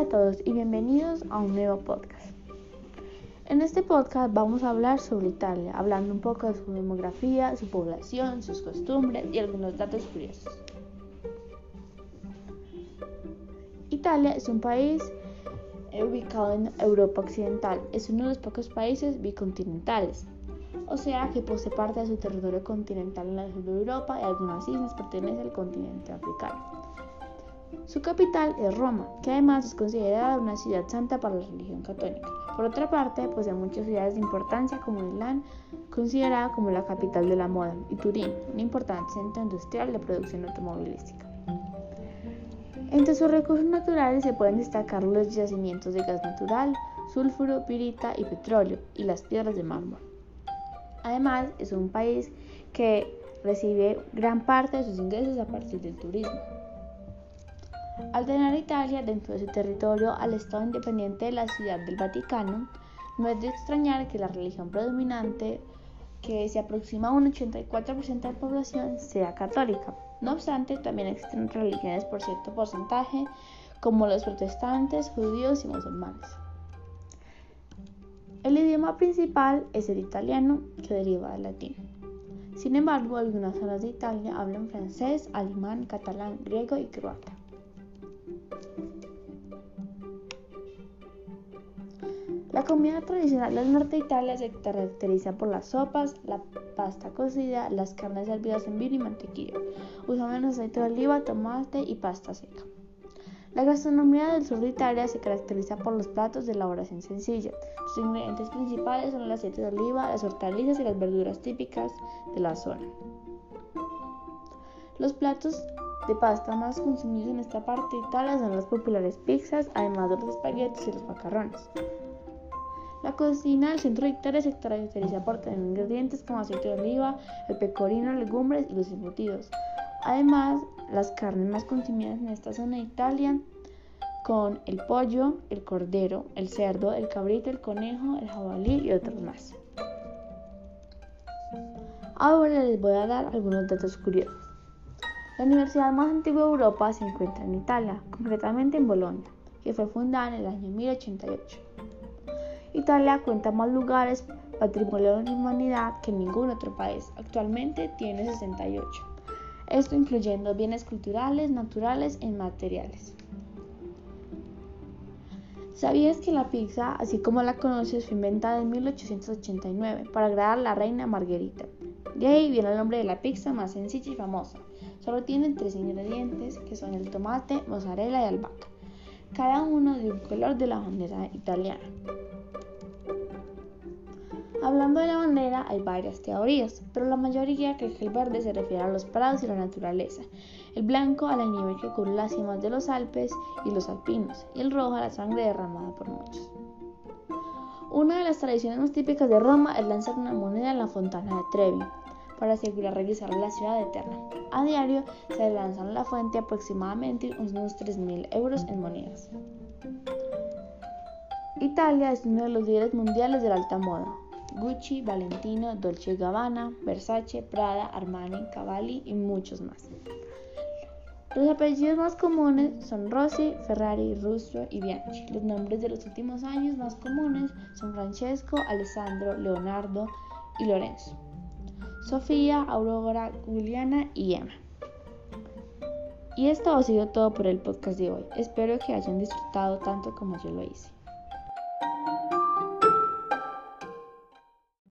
A todos y bienvenidos a un nuevo podcast. En este podcast vamos a hablar sobre Italia, hablando un poco de su demografía, su población, sus costumbres y algunos datos curiosos. Italia es un país ubicado en Europa Occidental. Es uno de los pocos países bicontinentales, o sea que posee parte de su territorio continental en la sur de Europa y algunas islas pertenecen al continente africano. Su capital es Roma, que además es considerada una ciudad santa para la religión católica. Por otra parte, posee muchas ciudades de importancia como Milán, considerada como la capital de la moda, y Turín, un importante centro industrial de producción automovilística. Entre sus recursos naturales se pueden destacar los yacimientos de gas natural, sulfuro, pirita y petróleo, y las piedras de mármol. Además, es un país que recibe gran parte de sus ingresos a partir del turismo. Al tener Italia dentro de su territorio al Estado independiente de la Ciudad del Vaticano, no es de extrañar que la religión predominante, que se aproxima a un 84% de la población, sea católica. No obstante, también existen religiones por cierto porcentaje, como los protestantes, judíos y musulmanes. El idioma principal es el italiano, que deriva del latín. Sin embargo, algunas zonas de Italia hablan francés, alemán, catalán, griego y croata. La comida tradicional del norte de Italia se caracteriza por las sopas, la pasta cocida, las carnes servidas en vino y mantequilla, usando aceite de oliva, tomate y pasta seca. La gastronomía del sur de Italia se caracteriza por los platos de elaboración sencilla. Sus ingredientes principales son el aceite de oliva, las hortalizas y las verduras típicas de la zona. Los platos de pasta más consumidos en esta parte de Italia son las populares pizzas, además de los espaguetis y los macarrones. La cocina del centro de Italia se caracteriza por tener ingredientes como aceite de oliva, el pecorino, legumbres y los embutidos. Además, las carnes más consumidas en esta zona de Italia con el pollo, el cordero, el cerdo, el cabrito, el conejo, el jabalí y otros más. Ahora les voy a dar algunos datos curiosos. La universidad más antigua de Europa se encuentra en Italia, concretamente en Bolonia, que fue fundada en el año 1088. Italia cuenta más lugares patrimonio de la humanidad que ningún otro país. Actualmente tiene 68. Esto incluyendo bienes culturales, naturales e inmateriales. ¿Sabías que la pizza, así como la conoces, fue inventada en 1889 para agradar a la reina Margarita? De ahí viene el nombre de la pizza más sencilla y famosa. Solo tiene tres ingredientes que son el tomate, mozzarella y albahaca, cada uno de un color de la bandera italiana. Hablando de la bandera, hay varias teorías, pero la mayoría cree que el verde se refiere a los prados y la naturaleza, el blanco a la nieve que cubre las cimas de los Alpes y los alpinos, y el rojo a la sangre derramada por muchos. Una de las tradiciones más típicas de Roma es lanzar una moneda en la fontana de Trevi para asegurar regresar a la ciudad eterna. A diario se lanzan a la fuente aproximadamente unos 3.000 euros en monedas. Italia es uno de los líderes mundiales de la alta moda, Gucci, Valentino, Dolce Gabbana, Versace, Prada, Armani, Cavalli y muchos más. Los apellidos más comunes son Rossi, Ferrari, Russo y Bianchi. Los nombres de los últimos años más comunes son Francesco, Alessandro, Leonardo y Lorenzo. Sofía, Aurora, Juliana y Emma. Y esto ha sido todo por el podcast de hoy. Espero que hayan disfrutado tanto como yo lo hice.